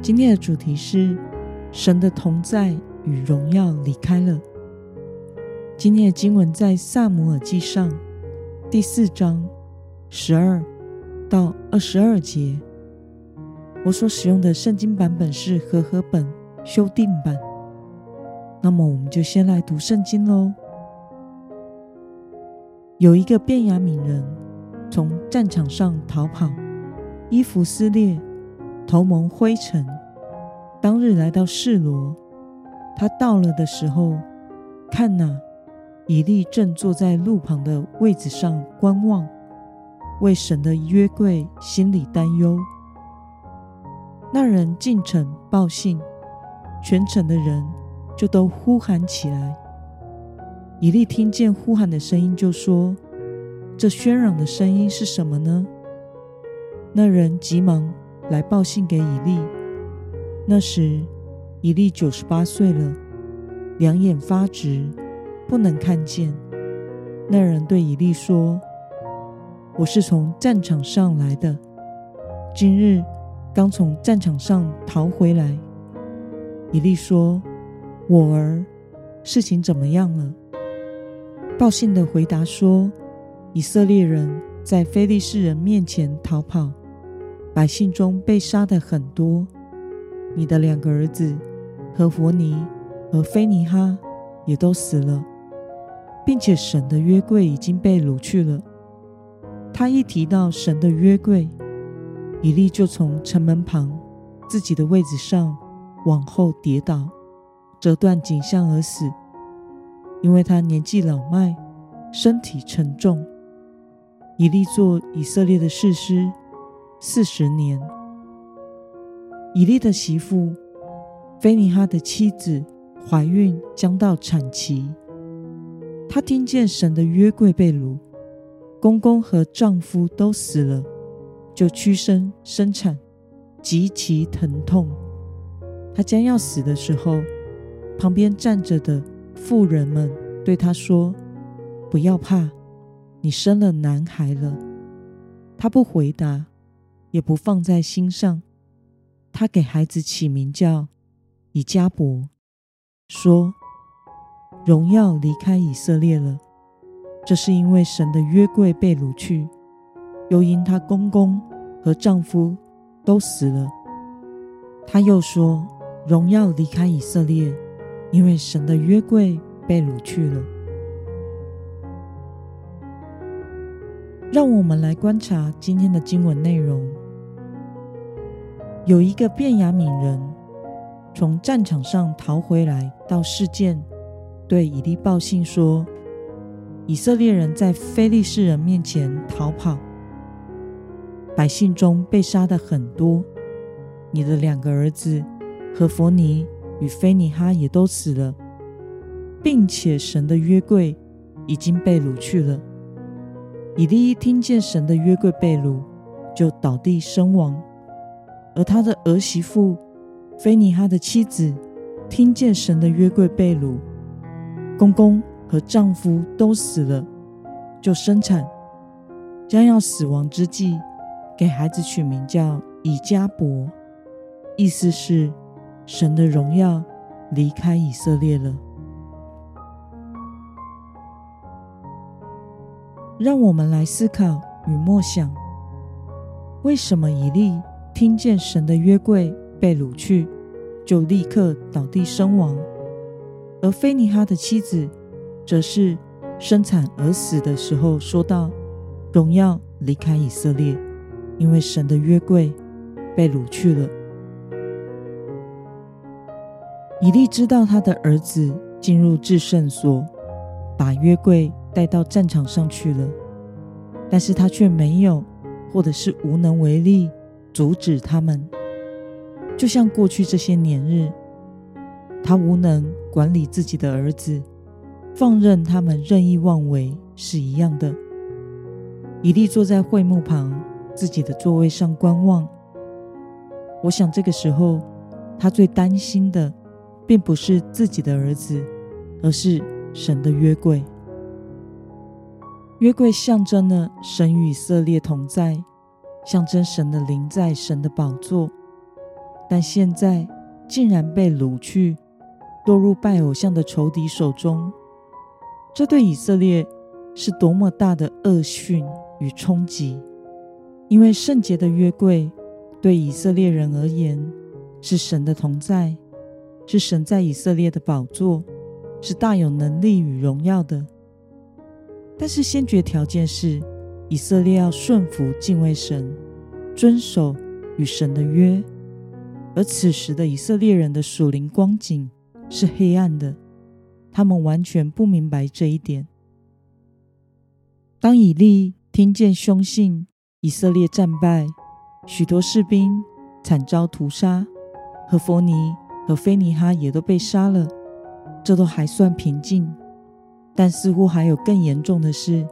今天的主题是神的同在与荣耀离开了。今天的经文在撒母耳记上第四章十二到二十二节。我所使用的圣经版本是和合本修订版。那么，我们就先来读圣经喽。有一个便雅悯人从战场上逃跑，衣服撕裂。头蒙灰尘，当日来到示罗。他到了的时候，看哪，以利正坐在路旁的位子上观望，为神的约柜心里担忧。那人进城报信，全城的人就都呼喊起来。以利听见呼喊的声音，就说：“这喧嚷的声音是什么呢？”那人急忙。来报信给以利。那时，以利九十八岁了，两眼发直，不能看见。那人对以利说：“我是从战场上来的，今日刚从战场上逃回来。”以利说：“我儿，事情怎么样了？”报信的回答说：“以色列人在非利士人面前逃跑。”百姓中被杀的很多，你的两个儿子何弗尼和菲尼哈也都死了，并且神的约柜已经被掳去了。他一提到神的约柜，以利就从城门旁自己的位子上往后跌倒，折断颈项而死，因为他年纪老迈，身体沉重。以利做以色列的士师。四十年，以利的媳妇菲尼哈的妻子怀孕将到产期，她听见神的约柜被掳，公公和丈夫都死了，就屈身生产，极其疼痛。她将要死的时候，旁边站着的妇人们对她说：“不要怕，你生了男孩了。”她不回答。也不放在心上，他给孩子起名叫以迦伯，说：“荣耀离开以色列了。”这是因为神的约柜被掳去，又因她公公和丈夫都死了。他又说：“荣耀离开以色列，因为神的约柜被掳去了。”让我们来观察今天的经文内容。有一个便雅悯人从战场上逃回来，到示剑，对以利报信说：“以色列人在非利士人面前逃跑，百姓中被杀的很多。你的两个儿子何弗尼与菲尼哈也都死了，并且神的约柜已经被掳去了。”以利一听见神的约柜被掳，就倒地身亡；而他的儿媳妇菲尼哈的妻子听见神的约柜被掳，公公和丈夫都死了，就生产，将要死亡之际，给孩子取名叫以迦伯，意思是神的荣耀离开以色列了。让我们来思考与默想：为什么以利听见神的约柜被掳去，就立刻倒地身亡；而非尼哈的妻子则是生产而死的时候说道：“荣耀离开以色列，因为神的约柜被掳去了。”以利知道他的儿子进入至圣所，把约柜。带到战场上去了，但是他却没有，或者是无能为力阻止他们。就像过去这些年日，他无能管理自己的儿子，放任他们任意妄为是一样的。以利坐在会幕旁自己的座位上观望。我想这个时候，他最担心的，并不是自己的儿子，而是神的约柜。约柜象征了神与以色列同在，象征神的灵在神的宝座。但现在竟然被掳去，落入拜偶像的仇敌手中，这对以色列是多么大的恶训与冲击！因为圣洁的约柜对以色列人而言是神的同在，是神在以色列的宝座，是大有能力与荣耀的。但是先决条件是以色列要顺服敬畏神，遵守与神的约。而此时的以色列人的属灵光景是黑暗的，他们完全不明白这一点。当以利听见凶信，以色列战败，许多士兵惨遭屠杀，和弗尼和菲尼哈也都被杀了，这都还算平静。但似乎还有更严重的事，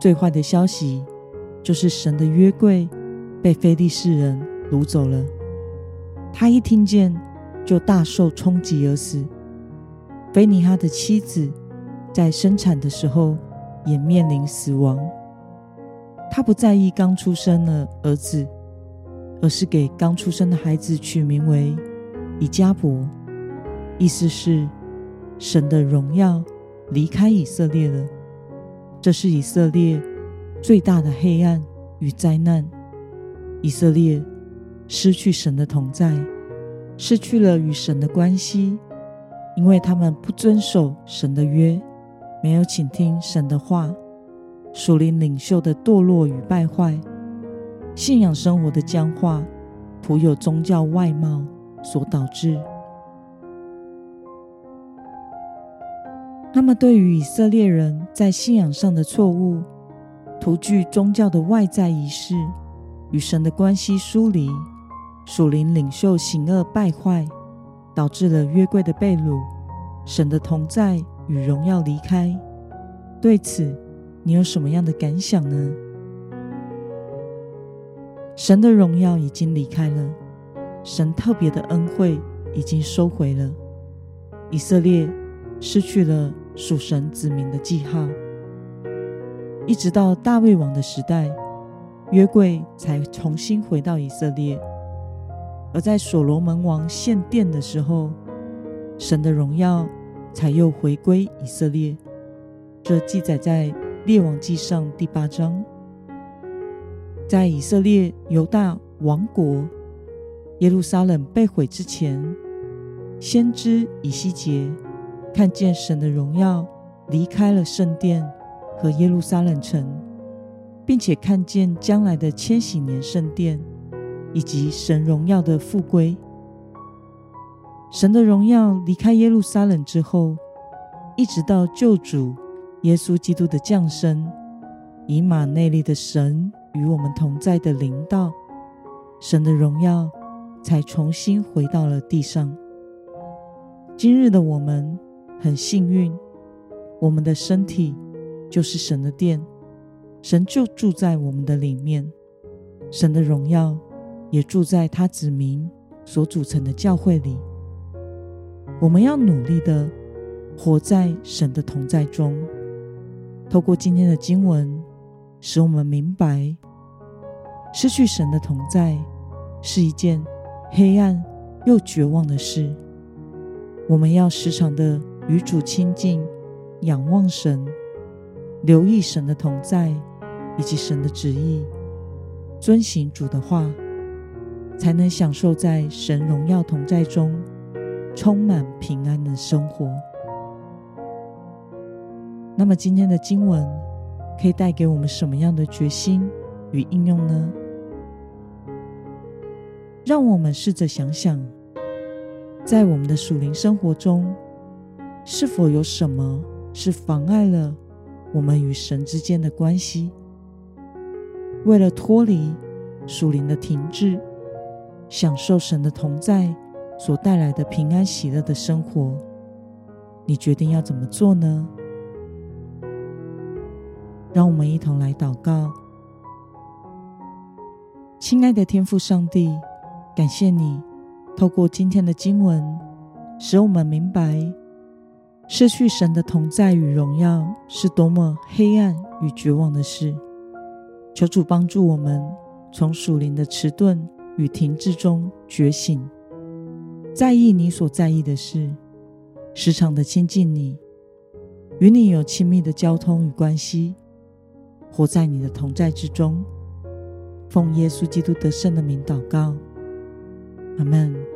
最坏的消息就是神的约柜被非利士人掳走了。他一听见，就大受冲击而死。菲尼哈的妻子在生产的时候也面临死亡。他不在意刚出生的儿子，而是给刚出生的孩子取名为以加伯，意思是神的荣耀离开以色列了。这是以色列最大的黑暗与灾难。以色列。失去神的同在，失去了与神的关系，因为他们不遵守神的约，没有倾听神的话，属灵领袖的堕落与败坏，信仰生活的僵化，徒有宗教外貌所导致。那么，对于以色列人在信仰上的错误，徒具宗教的外在仪式，与神的关系疏离。属灵领袖行恶败坏，导致了约柜的被掳，神的同在与荣耀离开。对此，你有什么样的感想呢？神的荣耀已经离开了，神特别的恩惠已经收回了，以色列失去了属神子民的记号，一直到大卫王的时代，约柜才重新回到以色列。而在所罗门王献殿的时候，神的荣耀才又回归以色列。这记载在列王记上第八章。在以色列犹大王国、耶路撒冷被毁之前，先知以西结看见神的荣耀离开了圣殿和耶路撒冷城，并且看见将来的千禧年圣殿。以及神荣耀的复归，神的荣耀离开耶路撒冷之后，一直到救主耶稣基督的降生，以马内利的神与我们同在的灵道，神的荣耀才重新回到了地上。今日的我们很幸运，我们的身体就是神的殿，神就住在我们的里面，神的荣耀。也住在他子民所组成的教会里。我们要努力的活在神的同在中。透过今天的经文，使我们明白，失去神的同在是一件黑暗又绝望的事。我们要时常的与主亲近，仰望神，留意神的同在以及神的旨意，遵行主的话。才能享受在神荣耀同在中，充满平安的生活。那么，今天的经文可以带给我们什么样的决心与应用呢？让我们试着想想，在我们的属灵生活中，是否有什么是妨碍了我们与神之间的关系？为了脱离属灵的停滞。享受神的同在所带来的平安喜乐的生活，你决定要怎么做呢？让我们一同来祷告。亲爱的天父上帝，感谢你透过今天的经文，使我们明白失去神的同在与荣耀是多么黑暗与绝望的事。求主帮助我们从属灵的迟钝与停滞中觉醒，在意你所在意的事，时常的亲近你，与你有亲密的交通与关系。活在你的同在之中，奉耶稣基督得胜的名祷告，阿门。